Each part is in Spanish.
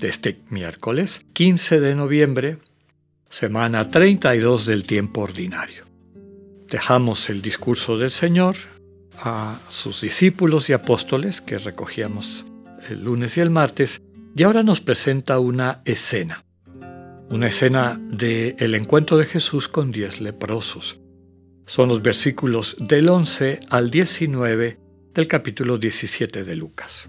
de este miércoles 15 de noviembre, semana 32 del tiempo ordinario. Dejamos el discurso del Señor a sus discípulos y apóstoles que recogíamos el lunes y el martes y ahora nos presenta una escena. Una escena del el encuentro de Jesús con diez leprosos. Son los versículos del 11 al 19 del capítulo 17 de Lucas.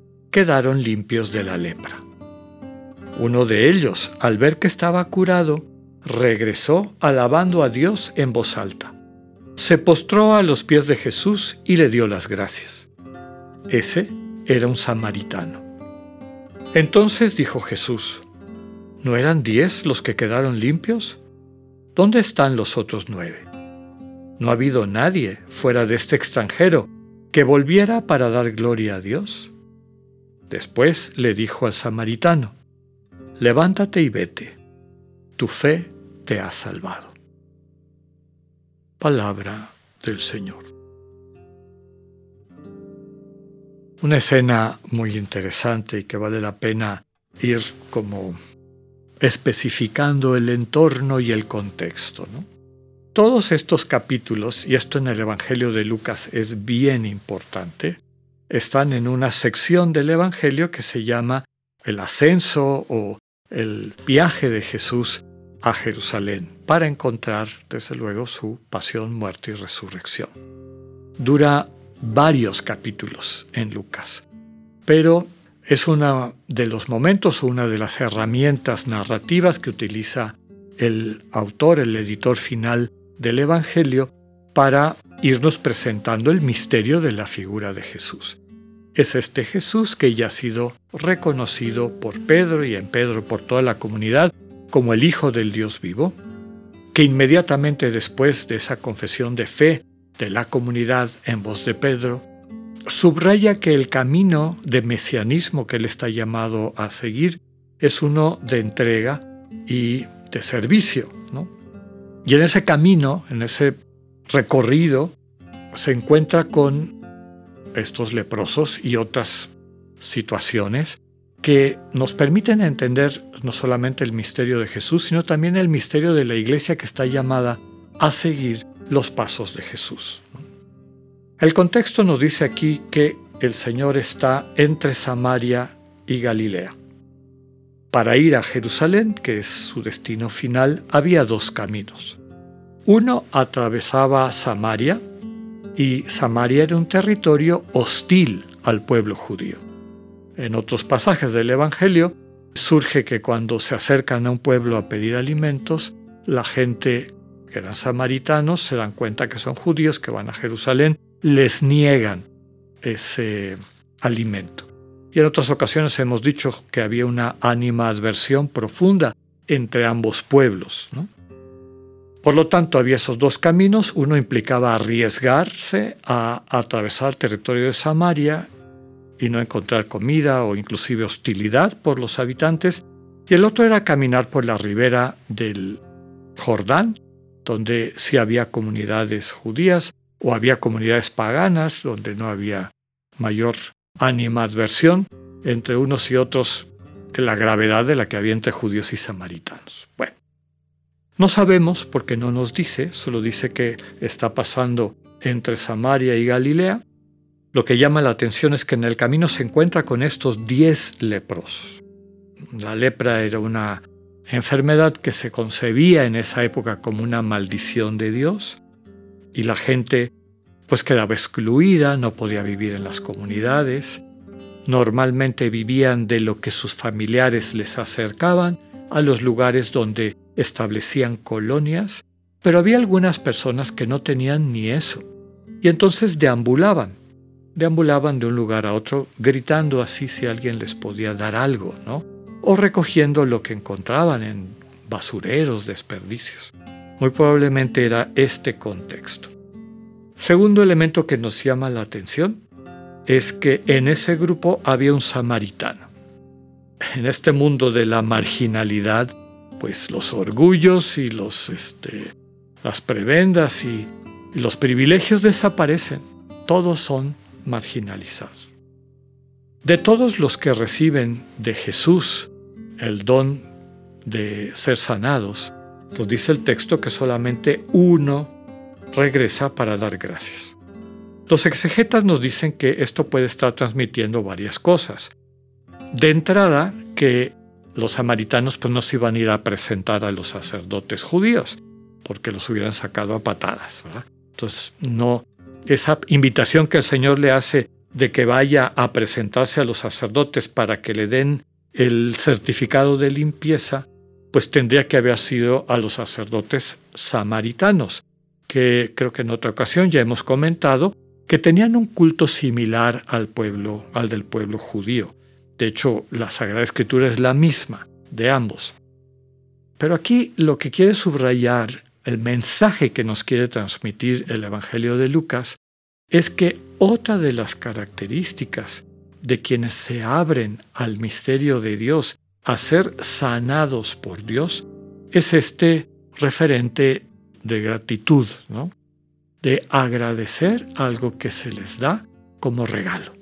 quedaron limpios de la lepra. Uno de ellos, al ver que estaba curado, regresó alabando a Dios en voz alta. Se postró a los pies de Jesús y le dio las gracias. Ese era un samaritano. Entonces dijo Jesús, ¿no eran diez los que quedaron limpios? ¿Dónde están los otros nueve? No ha habido nadie fuera de este extranjero que volviera para dar gloria a Dios. Después le dijo al samaritano, Levántate y vete, tu fe te ha salvado. Palabra del Señor. Una escena muy interesante y que vale la pena ir como especificando el entorno y el contexto. Todos estos capítulos, y esto en el Evangelio de Lucas es bien importante, están en una sección del Evangelio que se llama el ascenso o el viaje de Jesús a Jerusalén para encontrar, desde luego, su pasión, muerte y resurrección. Dura varios capítulos en Lucas, pero es uno de los momentos, una de las herramientas narrativas que utiliza el autor, el editor final del Evangelio, para irnos presentando el misterio de la figura de Jesús. Es este Jesús que ya ha sido reconocido por Pedro y en Pedro por toda la comunidad como el Hijo del Dios vivo, que inmediatamente después de esa confesión de fe de la comunidad en voz de Pedro, subraya que el camino de mesianismo que él está llamado a seguir es uno de entrega y de servicio. Y en ese camino, en ese recorrido, se encuentra con estos leprosos y otras situaciones que nos permiten entender no solamente el misterio de Jesús, sino también el misterio de la iglesia que está llamada a seguir los pasos de Jesús. El contexto nos dice aquí que el Señor está entre Samaria y Galilea. Para ir a Jerusalén, que es su destino final, había dos caminos. Uno atravesaba Samaria, y Samaria era un territorio hostil al pueblo judío. En otros pasajes del Evangelio surge que cuando se acercan a un pueblo a pedir alimentos, la gente que eran samaritanos se dan cuenta que son judíos que van a Jerusalén, les niegan ese alimento. Y en otras ocasiones hemos dicho que había una animadversión profunda entre ambos pueblos. ¿no? Por lo tanto, había esos dos caminos. Uno implicaba arriesgarse a atravesar el territorio de Samaria y no encontrar comida o inclusive hostilidad por los habitantes. Y el otro era caminar por la ribera del Jordán, donde sí había comunidades judías o había comunidades paganas, donde no había mayor animadversión entre unos y otros de la gravedad de la que había entre judíos y samaritanos. Bueno, no sabemos porque no nos dice, solo dice que está pasando entre Samaria y Galilea. Lo que llama la atención es que en el camino se encuentra con estos diez leprosos. La lepra era una enfermedad que se concebía en esa época como una maldición de Dios y la gente pues quedaba excluida, no podía vivir en las comunidades, normalmente vivían de lo que sus familiares les acercaban a los lugares donde establecían colonias, pero había algunas personas que no tenían ni eso y entonces deambulaban, deambulaban de un lugar a otro gritando así si alguien les podía dar algo, ¿no? o recogiendo lo que encontraban en basureros, desperdicios. Muy probablemente era este contexto. Segundo elemento que nos llama la atención es que en ese grupo había un samaritano. En este mundo de la marginalidad, pues los orgullos y los, este, las prebendas y los privilegios desaparecen. Todos son marginalizados. De todos los que reciben de Jesús el don de ser sanados, nos dice el texto que solamente uno regresa para dar gracias. Los exegetas nos dicen que esto puede estar transmitiendo varias cosas. De entrada, que los samaritanos pues no se iban a ir a presentar a los sacerdotes judíos, porque los hubieran sacado a patadas. Entonces, no, esa invitación que el Señor le hace de que vaya a presentarse a los sacerdotes para que le den el certificado de limpieza, pues tendría que haber sido a los sacerdotes samaritanos, que creo que en otra ocasión ya hemos comentado que tenían un culto similar al pueblo, al del pueblo judío. De hecho, la Sagrada Escritura es la misma de ambos. Pero aquí lo que quiere subrayar, el mensaje que nos quiere transmitir el Evangelio de Lucas, es que otra de las características de quienes se abren al misterio de Dios a ser sanados por Dios es este referente de gratitud, ¿no? de agradecer algo que se les da como regalo.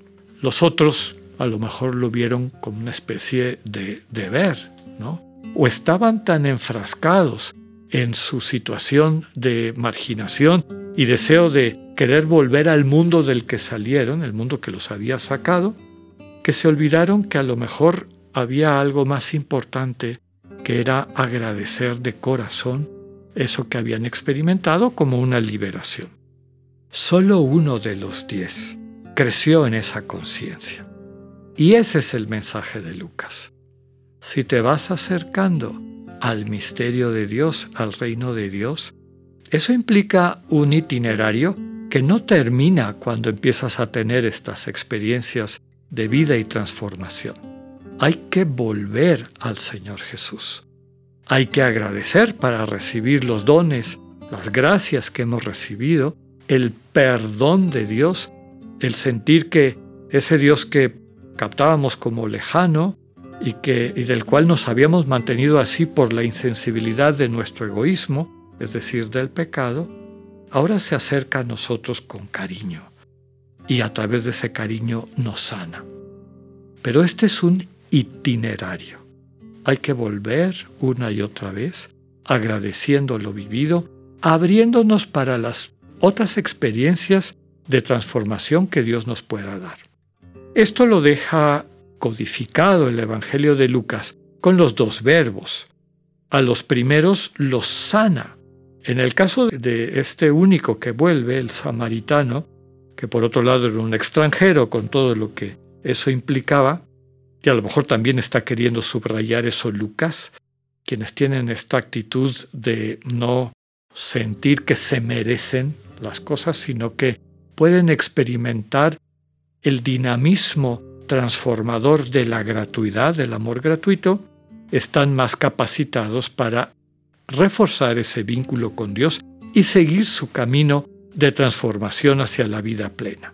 Los otros a lo mejor lo vieron como una especie de deber, ¿no? o estaban tan enfrascados en su situación de marginación y deseo de querer volver al mundo del que salieron, el mundo que los había sacado, que se olvidaron que a lo mejor había algo más importante que era agradecer de corazón eso que habían experimentado como una liberación. Solo uno de los diez creció en esa conciencia. Y ese es el mensaje de Lucas. Si te vas acercando al misterio de Dios, al reino de Dios, eso implica un itinerario que no termina cuando empiezas a tener estas experiencias de vida y transformación. Hay que volver al Señor Jesús. Hay que agradecer para recibir los dones, las gracias que hemos recibido, el perdón de Dios, el sentir que ese Dios que captábamos como lejano y, que, y del cual nos habíamos mantenido así por la insensibilidad de nuestro egoísmo, es decir, del pecado, ahora se acerca a nosotros con cariño y a través de ese cariño nos sana. Pero este es un itinerario. Hay que volver una y otra vez, agradeciendo lo vivido, abriéndonos para las otras experiencias de transformación que Dios nos pueda dar. Esto lo deja codificado el Evangelio de Lucas con los dos verbos. A los primeros los sana. En el caso de este único que vuelve, el samaritano, que por otro lado era un extranjero con todo lo que eso implicaba, y a lo mejor también está queriendo subrayar eso Lucas, quienes tienen esta actitud de no sentir que se merecen las cosas, sino que pueden experimentar el dinamismo transformador de la gratuidad, del amor gratuito, están más capacitados para reforzar ese vínculo con Dios y seguir su camino de transformación hacia la vida plena.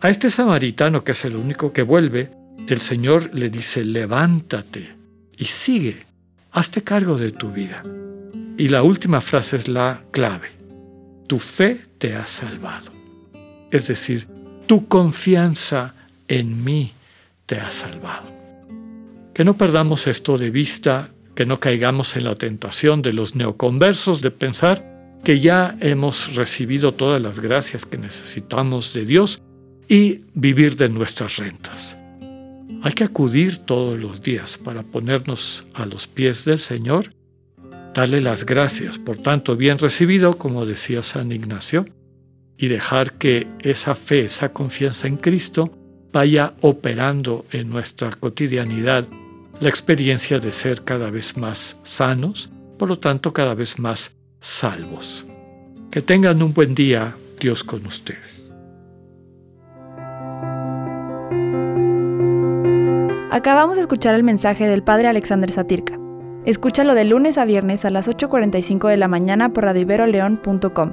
A este samaritano, que es el único que vuelve, el Señor le dice, levántate y sigue, hazte cargo de tu vida. Y la última frase es la clave, tu fe te ha salvado. Es decir, tu confianza en mí te ha salvado. Que no perdamos esto de vista, que no caigamos en la tentación de los neoconversos de pensar que ya hemos recibido todas las gracias que necesitamos de Dios y vivir de nuestras rentas. Hay que acudir todos los días para ponernos a los pies del Señor, darle las gracias por tanto bien recibido, como decía San Ignacio, y dejar que esa fe, esa confianza en Cristo vaya operando en nuestra cotidianidad la experiencia de ser cada vez más sanos, por lo tanto cada vez más salvos. Que tengan un buen día, Dios con ustedes. Acabamos de escuchar el mensaje del Padre Alexander Satirka. Escúchalo de lunes a viernes a las 8.45 de la mañana por radioiberoleón.com,